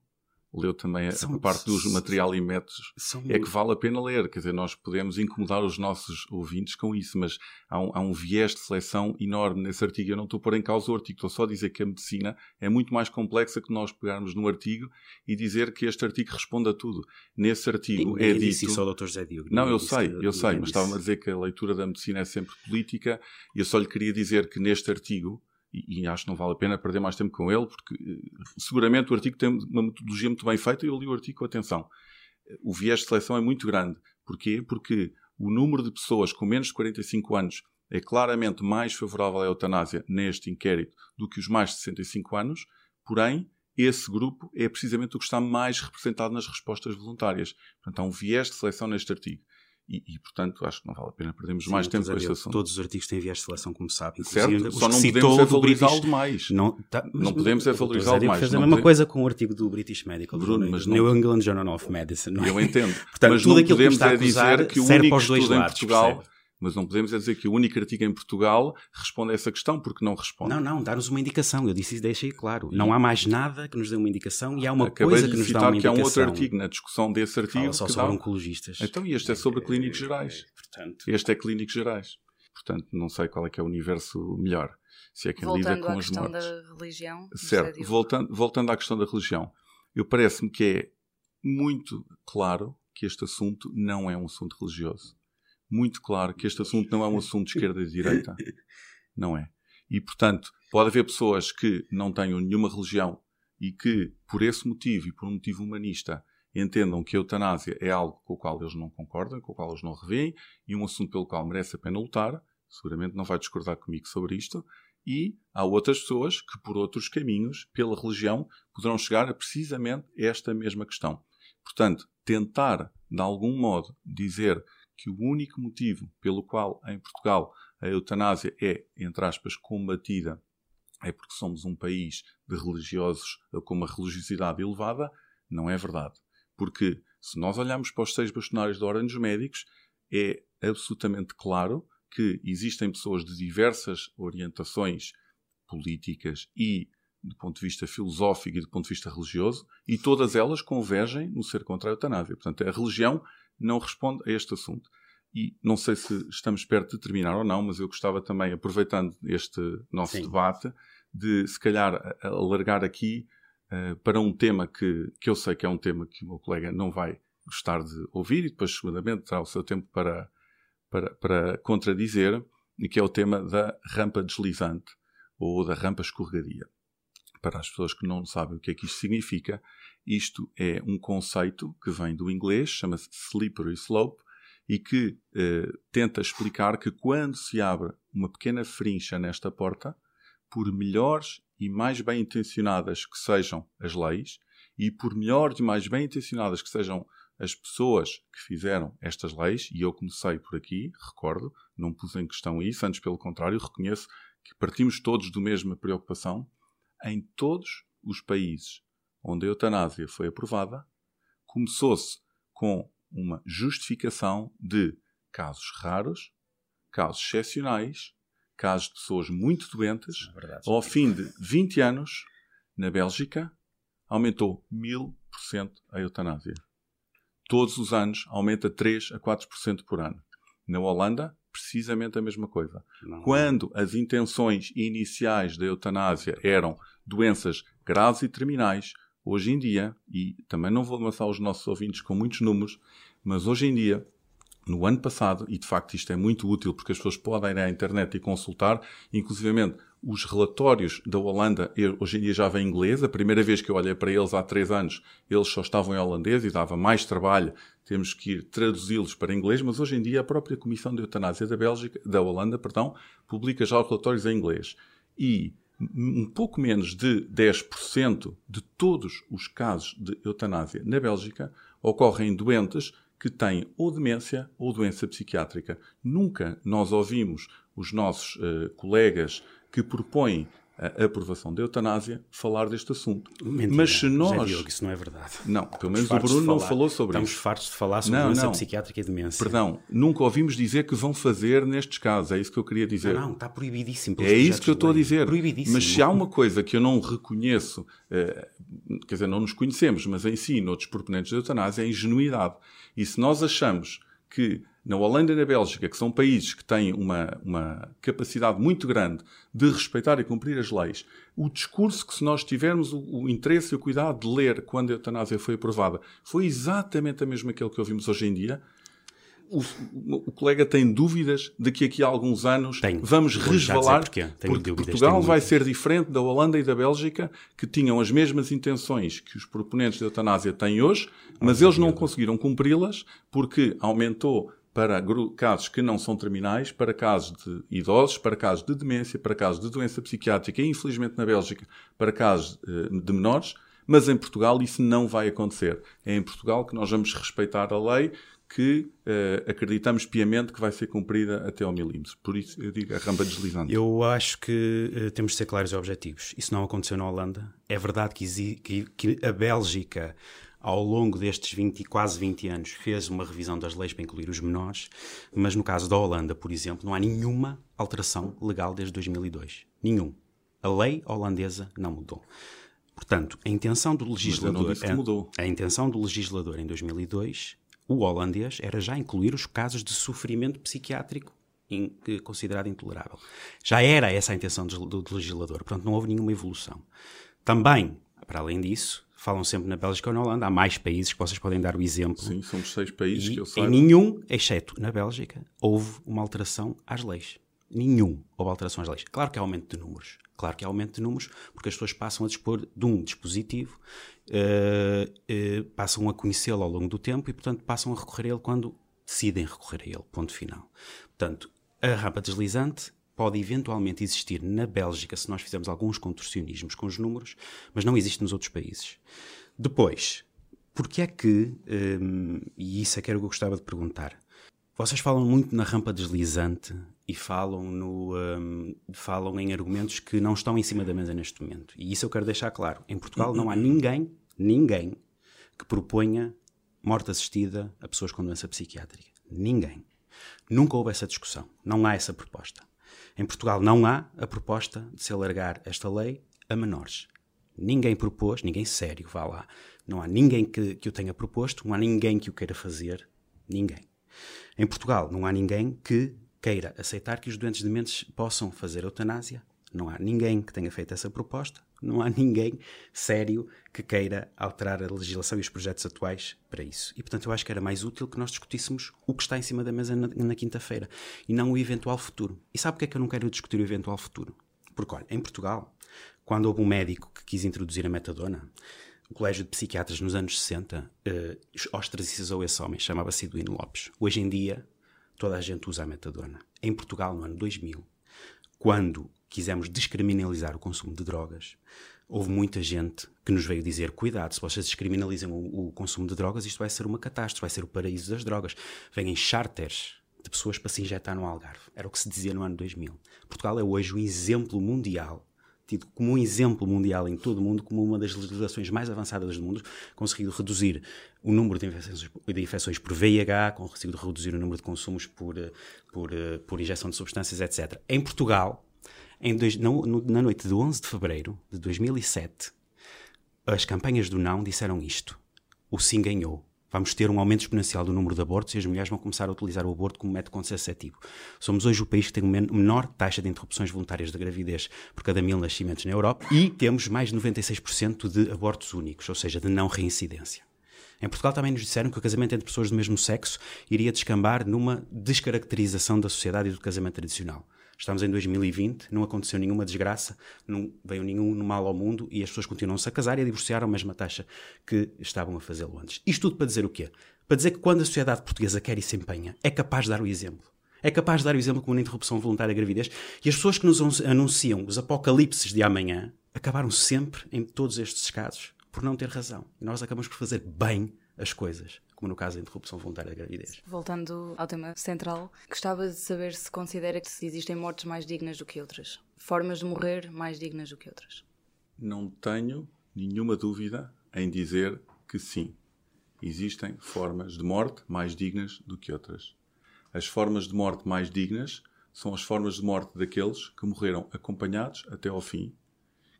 Speaker 4: Leu também a, são, parte dos material e métodos, são... é que vale a pena ler. Quer dizer, nós podemos incomodar os nossos ouvintes com isso, mas há um, há um viés de seleção enorme nesse artigo. Eu não estou a pôr em causa o artigo, estou só a dizer que a medicina é muito mais complexa que nós pegarmos no artigo e dizer que este artigo responde a tudo. Nesse artigo
Speaker 3: é
Speaker 4: dito...
Speaker 3: Disse isso ao Dr. José Diogo.
Speaker 4: Não, eu sei, eu sei, mas estava-me a dizer que a leitura da medicina é sempre política e eu só lhe queria dizer que neste artigo e, acho que não vale a pena perder mais tempo com ele, porque eh, seguramente o artigo tem uma metodologia muito bem feita e eu li o artigo com atenção. O viés de seleção é muito grande. Porquê? Porque o número de pessoas com menos de 45 anos é claramente mais favorável à eutanásia neste inquérito do que os mais de 65 anos, porém, esse grupo é precisamente o que está mais representado nas respostas voluntárias. Portanto, há um viés de seleção neste artigo. E, e, portanto, acho que não vale a pena perdermos Sim, mais tempo com este assunto.
Speaker 3: Todos os artigos têm viés de seleção, como sabe.
Speaker 4: Certo, só não podemos é valorizá-lo demais. Não, tá, não podemos é valorizá-lo demais.
Speaker 3: Fez a mesma coisa com o artigo do British Medical
Speaker 4: Bruno, mas
Speaker 3: não... New England Journal of Medicine. Não
Speaker 4: é? Eu entendo. [laughs] Portanto, mas tudo não podemos que é dizer que o único estudo em Portugal... Mas não podemos é dizer que o único artigo em Portugal responde a essa questão, porque não responde.
Speaker 3: Não, não, dá-nos uma indicação. Eu disse isso, deixei claro. Não há mais nada que nos dê uma indicação e há uma Acabei coisa que nos dá uma indicação.
Speaker 4: que há um outro artigo na discussão desse artigo. Fala
Speaker 3: só sobre dá... oncologistas.
Speaker 4: Então, e este é sobre clínicos gerais. Portanto... Este é clínicos gerais. Portanto, não sei qual é que é o universo melhor. Se é quem
Speaker 2: voltando
Speaker 4: lida com
Speaker 2: as
Speaker 4: mortes.
Speaker 2: da religião.
Speaker 4: Certo. Voltando, voltando à questão da religião. Eu parece-me que é muito claro que este assunto não é um assunto religioso muito claro que este assunto não é um assunto de esquerda e de direita. [laughs] Não é. E, portanto, pode haver pessoas que não tenham nenhuma religião e que, por esse motivo e por um motivo humanista, entendam que a eutanásia é algo com o qual eles não concordam, com o qual eles não revêem, e um assunto pelo qual merece a pena lutar, seguramente não vai discordar comigo sobre isto, e há outras pessoas que, por outros caminhos, pela religião, poderão chegar a precisamente esta mesma questão. Portanto, tentar, de algum modo, dizer que o único motivo pelo qual em Portugal a eutanásia é, entre aspas, combatida é porque somos um país de religiosos com uma religiosidade elevada, não é verdade. Porque se nós olharmos para os seis bastonários da Ordem dos Médicos, é absolutamente claro que existem pessoas de diversas orientações políticas e do ponto de vista filosófico e do ponto de vista religioso, e todas elas convergem no ser contra a eutanásia. Portanto, a religião não responde a este assunto. E não sei se estamos perto de terminar ou não, mas eu gostava também, aproveitando este nosso Sim. debate, de se calhar alargar aqui uh, para um tema que, que eu sei que é um tema que o meu colega não vai gostar de ouvir e depois, seguramente, terá o seu tempo para, para, para contradizer, e que é o tema da rampa deslizante ou da rampa escorregadia. Para as pessoas que não sabem o que é que isto significa, isto é um conceito que vem do inglês, chama-se slippery slope, e que eh, tenta explicar que quando se abre uma pequena frincha nesta porta, por melhores e mais bem intencionadas que sejam as leis, e por melhores e mais bem intencionadas que sejam as pessoas que fizeram estas leis, e eu comecei por aqui, recordo, não pus em questão isso, antes pelo contrário, reconheço que partimos todos do mesma preocupação, em todos os países onde a eutanásia foi aprovada, começou-se com uma justificação de casos raros, casos excepcionais, casos de pessoas muito doentes. É Ao fim de 20 anos, na Bélgica, aumentou 1000% a eutanásia. Todos os anos aumenta 3 a 4% por ano. Na Holanda, precisamente a mesma coisa. Não. Quando as intenções iniciais da eutanásia eram doenças graves e terminais, hoje em dia, e também não vou amassar os nossos ouvintes com muitos números, mas hoje em dia, no ano passado, e de facto isto é muito útil porque as pessoas podem ir à internet e consultar, inclusivamente os relatórios da Holanda hoje em dia já vêm em inglês. A primeira vez que eu olhei para eles há três anos, eles só estavam em holandês e dava mais trabalho. Temos que ir traduzi-los para inglês, mas hoje em dia a própria Comissão de Eutanásia da Bélgica, da Holanda, perdão, publica já os relatórios em inglês. E um pouco menos de 10% de todos os casos de eutanásia na Bélgica ocorrem em doentes que têm ou demência ou doença psiquiátrica. Nunca nós ouvimos os nossos uh, colegas que propõem a aprovação da eutanásia falar deste assunto.
Speaker 3: Mentira, Mas se nós. Diogo, isso não é verdade.
Speaker 4: Não, pelo menos o Bruno não falou sobre
Speaker 3: Estamos
Speaker 4: isso.
Speaker 3: Estamos fartos de falar sobre não, doença não. psiquiátrica e demência.
Speaker 4: Perdão, nunca ouvimos dizer que vão fazer nestes casos. É isso que eu queria dizer.
Speaker 3: Não, não está proibidíssimo.
Speaker 4: É isso que eu estou a dizer. Proibidíssimo. Mas se há uma coisa que eu não reconheço, eh, quer dizer, não nos conhecemos, mas em si, noutros proponentes da eutanásia, é a ingenuidade. E se nós achamos que na Holanda e na Bélgica, que são países que têm uma, uma capacidade muito grande de respeitar e cumprir as leis, o discurso que, se nós tivermos o, o interesse e o cuidado de ler quando a eutanásia foi aprovada, foi exatamente a mesma que ouvimos hoje em dia, o, o, colega tem dúvidas de que aqui a alguns anos tenho. vamos resvalar, porque dúvidas, Portugal vai ser diferente da Holanda e da Bélgica, que tinham as mesmas intenções que os proponentes da eutanásia têm hoje, mas eles não conseguiram cumpri-las porque aumentou para casos que não são terminais, para casos de idosos, para casos de demência, para casos de doença psiquiátrica e, infelizmente, na Bélgica, para casos eh, de menores. Mas em Portugal isso não vai acontecer. É em Portugal que nós vamos respeitar a lei que uh, acreditamos piamente que vai ser cumprida até ao milímetro. Por isso eu digo a rampa deslizante.
Speaker 3: Eu acho que uh, temos de ser claros e objetivos. Isso não aconteceu na Holanda. É verdade que, que, que a Bélgica ao longo destes 20, quase 20 anos, fez uma revisão das leis para incluir os menores, mas no caso da Holanda, por exemplo, não há nenhuma alteração legal desde 2002. Nenhum. A lei holandesa não mudou. Portanto, a intenção do legislador, a, a intenção do legislador em 2002, o holandês, era já incluir os casos de sofrimento psiquiátrico in, considerado intolerável. Já era essa a intenção do, do legislador, portanto não houve nenhuma evolução. Também, para além disso, falam sempre na Bélgica ou na Holanda. Há mais países que vocês podem dar o exemplo.
Speaker 4: Sim, somos seis países e, que eu sei.
Speaker 3: Em nenhum, exceto na Bélgica, houve uma alteração às leis. Nenhum houve alterações de leis. Claro que há aumento de números. Claro que há aumento de números porque as pessoas passam a dispor de um dispositivo, uh, uh, passam a conhecê-lo ao longo do tempo e, portanto, passam a recorrer a ele quando decidem recorrer a ele. Ponto final. Portanto, a rampa deslizante pode eventualmente existir na Bélgica se nós fizermos alguns contorcionismos com os números, mas não existe nos outros países. Depois, porque é que, um, e isso é que era o que eu gostava de perguntar, vocês falam muito na rampa deslizante e falam, no, um, falam em argumentos que não estão em cima da mesa neste momento. E isso eu quero deixar claro. Em Portugal não há ninguém, ninguém, que proponha morte assistida a pessoas com doença psiquiátrica. Ninguém. Nunca houve essa discussão. Não há essa proposta. Em Portugal não há a proposta de se alargar esta lei a menores. Ninguém propôs, ninguém sério, vá lá. Não há ninguém que, que o tenha proposto, não há ninguém que o queira fazer. Ninguém. Em Portugal não há ninguém que queira aceitar que os doentes dementes possam fazer eutanásia. Não há ninguém que tenha feito essa proposta. Não há ninguém sério que queira alterar a legislação e os projetos atuais para isso. E, portanto, eu acho que era mais útil que nós discutíssemos o que está em cima da mesa na, na quinta-feira e não o eventual futuro. E sabe porque é que eu não quero discutir o eventual futuro? Porque, olha, em Portugal, quando houve um médico que quis introduzir a metadona, o Colégio de Psiquiatras nos anos 60 uh, ostracizou esse homem, chamava-se Eduino Lopes. Hoje em dia, toda a gente usa a metadona. Em Portugal, no ano 2000, quando quisemos descriminalizar o consumo de drogas, houve muita gente que nos veio dizer: cuidado, se vocês descriminalizam o, o consumo de drogas, isto vai ser uma catástrofe, vai ser o paraíso das drogas. Vêm charters de pessoas para se injetar no Algarve. Era o que se dizia no ano 2000. Portugal é hoje o exemplo mundial tido como um exemplo mundial em todo o mundo, como uma das legislações mais avançadas do mundo, conseguido reduzir o número de infecções, de infecções por VIH, conseguido reduzir o número de consumos por, eh, por, eh, por injeção de substâncias, etc. Em Portugal, em dois, na, na noite de 11 de fevereiro de 2007, as campanhas do não disseram isto. O sim ganhou vamos ter um aumento exponencial do número de abortos e as mulheres vão começar a utilizar o aborto como método contraceptivo. Somos hoje o país que tem a menor taxa de interrupções voluntárias de gravidez por cada mil nascimentos na Europa e temos mais de 96% de abortos únicos, ou seja, de não reincidência. Em Portugal também nos disseram que o casamento entre pessoas do mesmo sexo iria descambar numa descaracterização da sociedade e do casamento tradicional. Estamos em 2020, não aconteceu nenhuma desgraça, não veio nenhum mal ao mundo e as pessoas continuam-se a casar e a divorciar a mesma taxa que estavam a fazê-lo antes. Isto tudo para dizer o quê? Para dizer que quando a sociedade portuguesa quer e se empenha, é capaz de dar o exemplo. É capaz de dar o exemplo como uma interrupção voluntária da gravidez. E as pessoas que nos anunciam os apocalipses de amanhã acabaram sempre, em todos estes casos, por não ter razão. E nós acabamos por fazer bem as coisas como no caso da interrupção voluntária da gravidez.
Speaker 2: Voltando ao tema central, gostava de saber se considera que existem mortes mais dignas do que outras, formas de morrer mais dignas do que outras.
Speaker 4: Não tenho nenhuma dúvida em dizer que sim. Existem formas de morte mais dignas do que outras. As formas de morte mais dignas são as formas de morte daqueles que morreram acompanhados até ao fim,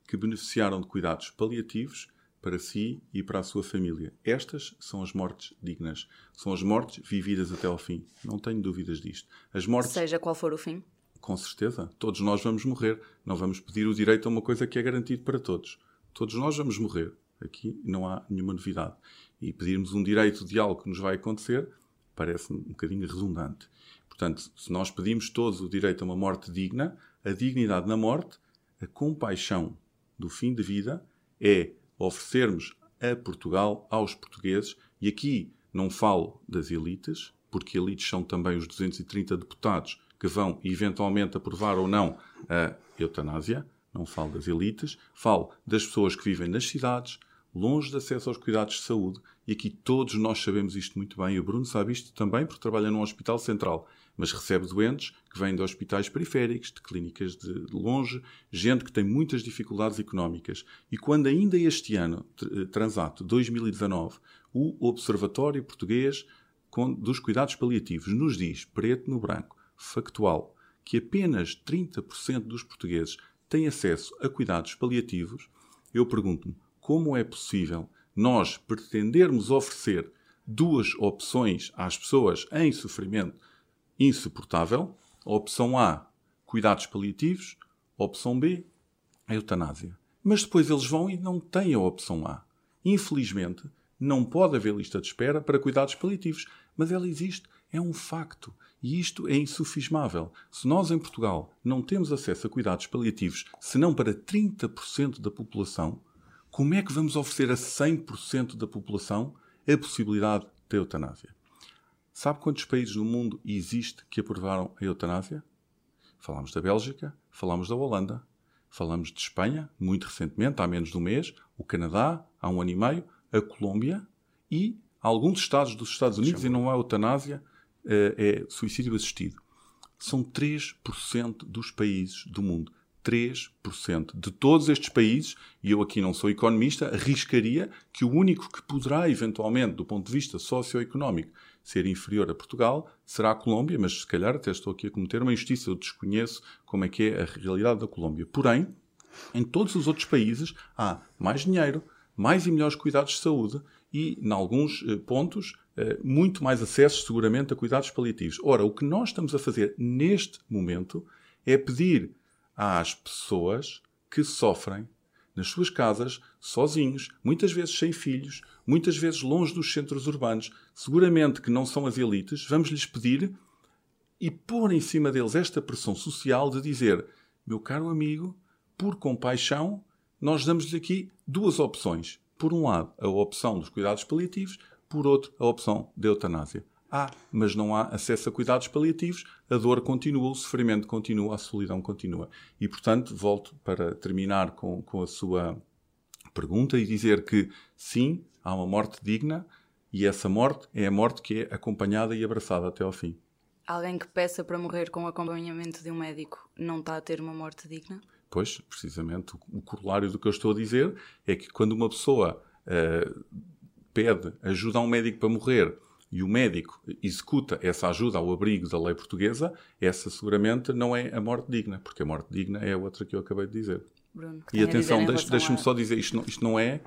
Speaker 4: que beneficiaram de cuidados paliativos para si e para a sua família. Estas são as mortes dignas. São as mortes vividas até ao fim. Não tenho dúvidas disto. As mortes.
Speaker 2: Seja qual for o fim.
Speaker 4: Com certeza. Todos nós vamos morrer. Não vamos pedir o direito a uma coisa que é garantido para todos. Todos nós vamos morrer. Aqui não há nenhuma novidade. E pedirmos um direito de algo que nos vai acontecer parece-me um bocadinho redundante. Portanto, se nós pedimos todos o direito a uma morte digna, a dignidade na morte, a compaixão do fim de vida é oferecermos a Portugal, aos portugueses, e aqui não falo das elites, porque elites são também os 230 deputados que vão eventualmente aprovar ou não a eutanásia, não falo das elites, falo das pessoas que vivem nas cidades, longe de acesso aos cuidados de saúde, e aqui todos nós sabemos isto muito bem, e o Bruno sabe isto também porque trabalha num hospital central, mas recebe doentes que vêm de hospitais periféricos, de clínicas de longe, gente que tem muitas dificuldades económicas. E quando ainda este ano, eh, transato 2019, o Observatório Português dos Cuidados Paliativos nos diz, preto no branco, factual, que apenas 30% dos portugueses têm acesso a cuidados paliativos, eu pergunto-me como é possível nós pretendermos oferecer duas opções às pessoas em sofrimento insuportável. Opção A, cuidados paliativos. Opção B, a eutanásia. Mas depois eles vão e não têm a opção A. Infelizmente, não pode haver lista de espera para cuidados paliativos, mas ela existe, é um facto. E isto é insufismável. Se nós em Portugal não temos acesso a cuidados paliativos, senão para 30% da população, como é que vamos oferecer a 100% da população a possibilidade da eutanásia? Sabe quantos países do mundo existe que aprovaram a eutanásia? Falamos da Bélgica, falamos da Holanda, falamos de Espanha, muito recentemente, há menos de um mês, o Canadá, há um ano e meio, a Colômbia e alguns estados dos Estados Unidos, e não há eutanásia, eh, é suicídio assistido. São 3% dos países do mundo. 3%. De todos estes países, e eu aqui não sou economista, arriscaria que o único que poderá, eventualmente, do ponto de vista socioeconómico, ser inferior a Portugal será a Colômbia, mas se calhar até estou aqui a cometer uma injustiça, eu desconheço como é que é a realidade da Colômbia. Porém, em todos os outros países há mais dinheiro, mais e melhores cuidados de saúde e, em alguns eh, pontos, eh, muito mais acesso, seguramente, a cuidados paliativos. Ora, o que nós estamos a fazer neste momento é pedir às pessoas que sofrem nas suas casas, sozinhos, muitas vezes sem filhos, muitas vezes longe dos centros urbanos, seguramente que não são as elites, vamos-lhes pedir e pôr em cima deles esta pressão social de dizer: meu caro amigo, por compaixão, nós damos-lhe aqui duas opções. Por um lado, a opção dos cuidados paliativos, por outro, a opção da eutanásia. Há, mas não há acesso a cuidados paliativos, a dor continua, o sofrimento continua, a solidão continua. E, portanto, volto para terminar com, com a sua pergunta e dizer que, sim, há uma morte digna e essa morte é a morte que é acompanhada e abraçada até ao fim.
Speaker 2: Alguém que peça para morrer com o acompanhamento de um médico não está a ter uma morte digna?
Speaker 4: Pois, precisamente, o corolário do que eu estou a dizer é que quando uma pessoa uh, pede ajuda a um médico para morrer e o médico executa essa ajuda ao abrigo da lei portuguesa, essa seguramente não é a morte digna, porque a morte digna é a outra que eu acabei de dizer.
Speaker 2: Bruno,
Speaker 4: e atenção, deixe-me a... só dizer, isto não, isto não é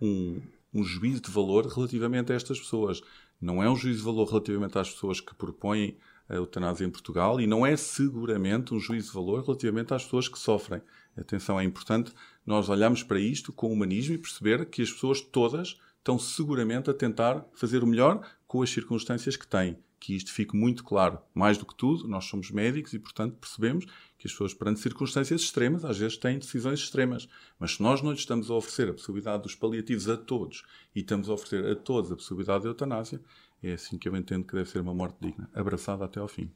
Speaker 4: um, um juízo de valor relativamente a estas pessoas. Não é um juízo de valor relativamente às pessoas que propõem a eutanásia em Portugal e não é seguramente um juízo de valor relativamente às pessoas que sofrem. Atenção, é importante nós olharmos para isto com humanismo e perceber que as pessoas todas estão seguramente a tentar fazer o melhor com as circunstâncias que têm. Que isto fique muito claro. Mais do que tudo, nós somos médicos e, portanto, percebemos que as pessoas, perante circunstâncias extremas, às vezes têm decisões extremas. Mas se nós não lhes estamos a oferecer a possibilidade dos paliativos a todos e estamos a oferecer a todos a possibilidade de eutanásia, é assim que eu entendo que deve ser uma morte digna, abraçada até ao fim.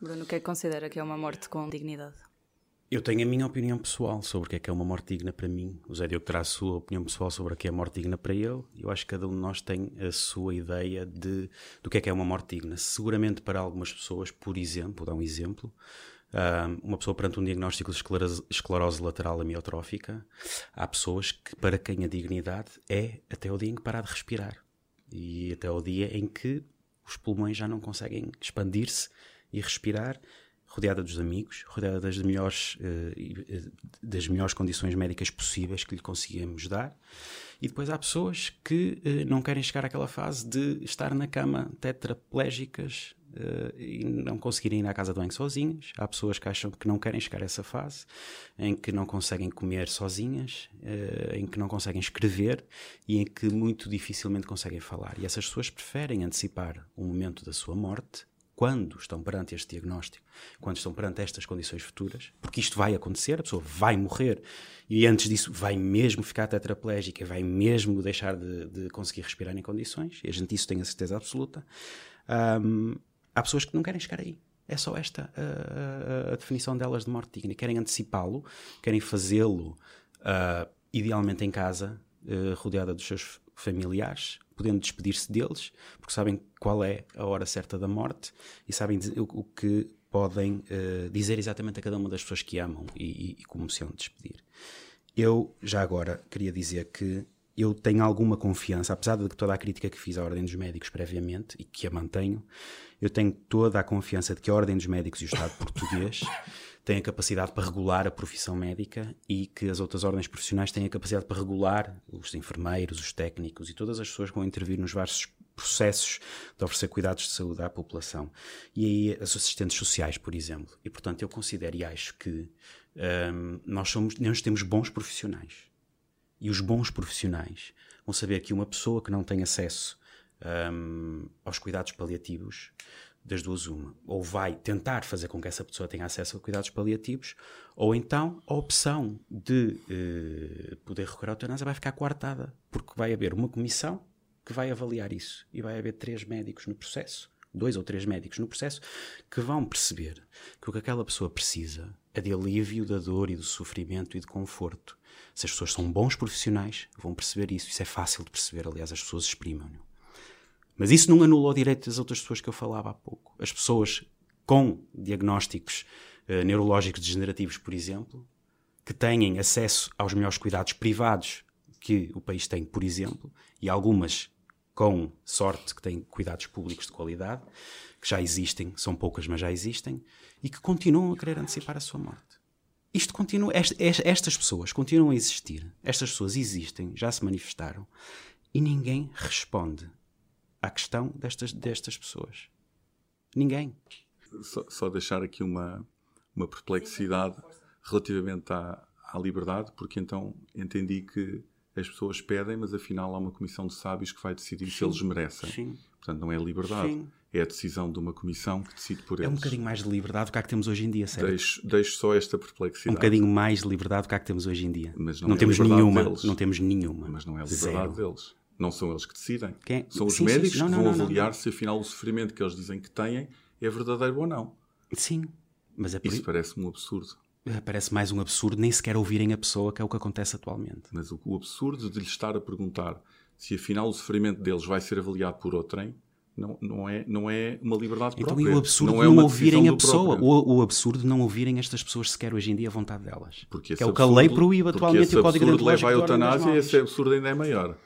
Speaker 2: Bruno, o que é que considera que é uma morte com dignidade?
Speaker 3: Eu tenho a minha opinião pessoal sobre o que é que é uma morte digna para mim. O Zé Diogo terá a sua opinião pessoal sobre o que é morte digna para ele. Eu acho que cada um de nós tem a sua ideia de, do que é que é uma morte digna. Seguramente para algumas pessoas, por exemplo, vou dar um exemplo, uma pessoa perante um diagnóstico de esclerose lateral amiotrófica, há pessoas que, para quem a dignidade é até o dia em que parar de respirar. E até o dia em que os pulmões já não conseguem expandir-se e respirar rodeada dos amigos, rodeada das melhores, uh, das melhores condições médicas possíveis que lhe conseguimos dar. E depois há pessoas que uh, não querem chegar àquela fase de estar na cama tetraplégicas e não conseguirem ir à casa de banho sozinhas. Há pessoas que acham que não querem chegar a essa fase, em que não conseguem comer sozinhas, em que não conseguem escrever e em que muito dificilmente conseguem falar. E essas pessoas preferem antecipar o momento da sua morte quando estão perante este diagnóstico, quando estão perante estas condições futuras, porque isto vai acontecer, a pessoa vai morrer e antes disso vai mesmo ficar tetraplégica, vai mesmo deixar de, de conseguir respirar em condições, e a gente isso tem a certeza absoluta. Um, há pessoas que não querem chegar aí. É só esta a, a, a definição delas de morte digna. Querem antecipá-lo, querem fazê-lo uh, idealmente em casa, uh, rodeada dos seus familiares, podendo despedir-se deles, porque sabem qual é a hora certa da morte e sabem o, que podem uh, dizer exatamente a cada uma das pessoas que amam e, e, e como se de despedir. Eu, já agora, queria dizer que eu tenho alguma confiança, apesar de toda a crítica que fiz à Ordem dos Médicos previamente e que a mantenho, eu tenho toda a confiança de que a Ordem dos Médicos e o Estado [laughs] português têm a capacidade para regular a profissão médica e que as outras ordens profissionais têm a capacidade para regular os enfermeiros, os técnicos e todas as pessoas que vão intervir nos vários processos de oferecer cuidados de saúde à população. E aí as assistentes sociais, por exemplo. E portanto eu considero e acho que um, nós, somos, nós temos bons profissionais. E os bons profissionais vão saber que uma pessoa que não tem acesso um, aos cuidados paliativos das duas uma. Ou vai tentar fazer com que essa pessoa tenha acesso a cuidados paliativos, ou então a opção de eh, poder recorrer à eutanásia vai ficar coartada, porque vai haver uma comissão que vai avaliar isso e vai haver três médicos no processo, dois ou três médicos no processo, que vão perceber que o que aquela pessoa precisa é de alívio da dor e do sofrimento e de conforto. Se as pessoas são bons profissionais, vão perceber isso. Isso é fácil de perceber, aliás, as pessoas exprimam-no. Mas isso não anula o direito das outras pessoas que eu falava há pouco. As pessoas com diagnósticos uh, neurológicos degenerativos, por exemplo, que têm acesso aos melhores cuidados privados que o país tem, por exemplo, e algumas com sorte que têm cuidados públicos de qualidade, que já existem, são poucas, mas já existem, e que continuam a querer antecipar a sua morte. Isto continua, estas pessoas continuam a existir, estas pessoas existem, já se manifestaram, e ninguém responde à questão destas, destas pessoas. Ninguém.
Speaker 4: Só, só deixar aqui uma, uma perplexidade relativamente à, à liberdade, porque então entendi que as pessoas pedem, mas afinal há uma comissão de sábios que vai decidir Sim. se eles merecem. Sim. Portanto, não é liberdade. Sim. É a decisão de uma comissão que decide por eles.
Speaker 3: É um bocadinho mais de liberdade do que a que temos hoje em dia, certo?
Speaker 4: Deixo, deixo só esta perplexidade.
Speaker 3: Um bocadinho mais de liberdade do que a que temos hoje em dia. Mas não, não é temos nenhuma.
Speaker 4: Deles.
Speaker 3: Não temos nenhuma.
Speaker 4: Mas não é a liberdade Zero. deles. Não são eles que decidem. Quem? São os sim, médicos sim, sim. Não, que vão não, avaliar se afinal o sofrimento que eles dizem que têm é verdadeiro ou não.
Speaker 3: Sim. Mas
Speaker 4: é por... Isso parece-me um absurdo.
Speaker 3: Parece mais um absurdo nem sequer ouvirem a pessoa, que é o que acontece atualmente.
Speaker 4: Mas o, o absurdo de lhe estar a perguntar se afinal o sofrimento deles vai ser avaliado por outrem não, não, é, não é uma liberdade
Speaker 3: então,
Speaker 4: própria.
Speaker 3: Então, e o absurdo não, é não ouvirem a pessoa. O, o, absurdo de não ouvirem estas pessoas sequer hoje em dia a vontade delas. Porque que é o que a lei proíbe atualmente e o Código de
Speaker 4: leva à eutanásia e esse absurdo ainda é maior.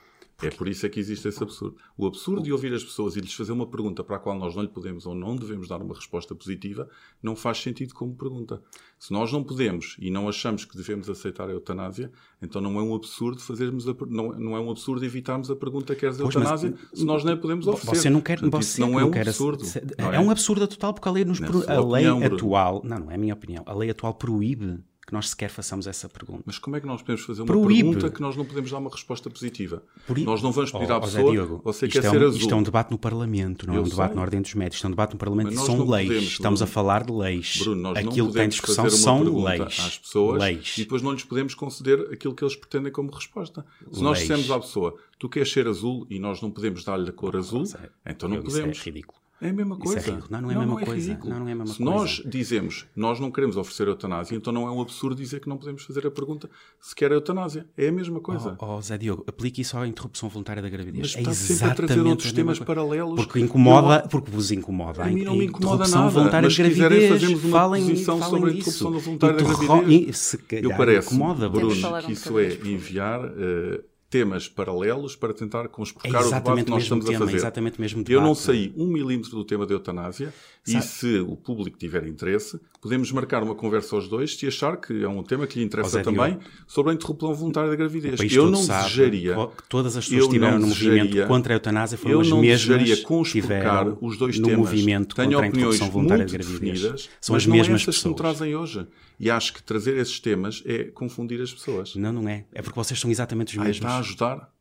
Speaker 4: É por isso é que existe esse absurdo. O absurdo de ouvir as pessoas e lhes fazer uma pergunta para a qual nós não lhe podemos ou não devemos dar uma resposta positiva não faz sentido como pergunta. Se nós não podemos e não achamos que devemos aceitar a eutanásia, então não é um absurdo fazermos a, não, não é um absurdo evitarmos a pergunta queres pois, eutanásia mas, se nós não a podemos oferecer.
Speaker 3: Você não quer, Portanto, você não é um quer, absurdo. É, é, um absurdo total porque a lei nos a lei opinião, atual, não, não é a minha opinião. A lei atual proíbe que nós sequer façamos essa pergunta.
Speaker 4: Mas como é que nós podemos fazer uma Proíbe. pergunta que nós não podemos dar uma resposta positiva? Nós não vamos pedir oh, à pessoa, Diogo, você quer é um, ser azul.
Speaker 3: Isto é um debate no Parlamento, não é um debate sei. na ordem dos médicos, isto é um debate no Parlamento e são leis. Podemos, Estamos Bruno, a falar de leis.
Speaker 4: Bruno, nós aquilo não que tem discussão são leis. às pessoas leis. e depois não lhes podemos conceder aquilo que eles pretendem como resposta. Se leis. nós dissemos à pessoa, tu queres ser azul e nós não podemos dar-lhe a cor azul, é, então não podemos.
Speaker 3: Isso é ridículo.
Speaker 4: É a mesma coisa.
Speaker 3: É não, não é a mesma não, é coisa. Não, não é a mesma
Speaker 4: se coisa. nós dizemos nós não queremos oferecer eutanásia, então não é um absurdo dizer que não podemos fazer a pergunta se quer eutanásia. É a mesma coisa.
Speaker 3: Oh, oh Zé Diogo, aplique isso à interrupção voluntária da gravidez.
Speaker 4: Mas está é sempre a trazer outros temas paralelos.
Speaker 3: Porque incomoda, eu, porque vos incomoda. A mim não me incomoda nada. Voluntária mas gravidez, fazermos uma falem, posição falem sobre a interrupção voluntária da gravidez.
Speaker 4: Eu parece, Bruno, que isso é enviar... Uh, temas paralelos para tentar conspurcar é o debate que nós estamos
Speaker 3: tema,
Speaker 4: a fazer.
Speaker 3: Exatamente mesmo
Speaker 4: debate. Eu não saí um milímetro do tema da eutanásia Sabe? e se o público tiver interesse, podemos marcar uma conversa aos dois se achar que é um tema que lhe interessa também Diogo. sobre a interrupção voluntária da gravidez.
Speaker 3: Eu não desejaria... Que todas as pessoas que estiveram no movimento contra a eutanásia foram as mesmas que estiveram os dois no temas. movimento contra a interrupção voluntária da gravidez.
Speaker 4: São as mesmas pessoas. que me trazem hoje. E acho que trazer esses temas é confundir as pessoas.
Speaker 3: Não, não é. É porque vocês são exatamente os mesmos.
Speaker 4: está a ajudar.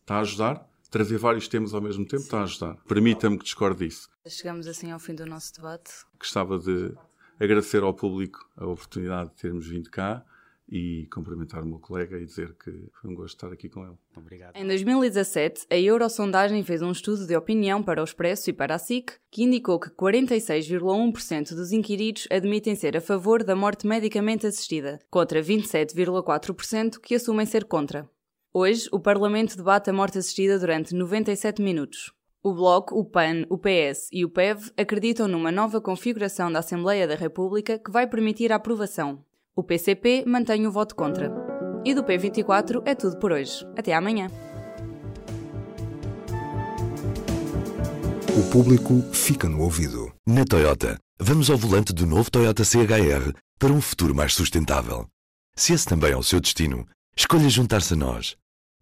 Speaker 4: Está a ajudar. Trazer vários temas ao mesmo tempo está a ajudar. Permita-me que discorde disso.
Speaker 2: Chegamos assim ao fim do nosso debate.
Speaker 4: Gostava de agradecer ao público a oportunidade de termos vindo cá e cumprimentar o meu colega e dizer que foi um gosto estar aqui com ele.
Speaker 2: Obrigado. Em 2017, a Eurosondagem fez um estudo de opinião para o Expresso e para a SIC que indicou que 46,1% dos inquiridos admitem ser a favor da morte medicamente assistida, contra 27,4% que assumem ser contra. Hoje, o Parlamento debate a morte assistida durante 97 minutos. O Bloco, o PAN, o PS e o PEV acreditam numa nova configuração da Assembleia da República que vai permitir a aprovação, o PCP mantém o voto contra. E do P24 é tudo por hoje. Até amanhã.
Speaker 5: O público fica no ouvido. Na Toyota, vamos ao volante do novo Toyota CHR para um futuro mais sustentável. Se esse também é o seu destino, escolha juntar-se a nós.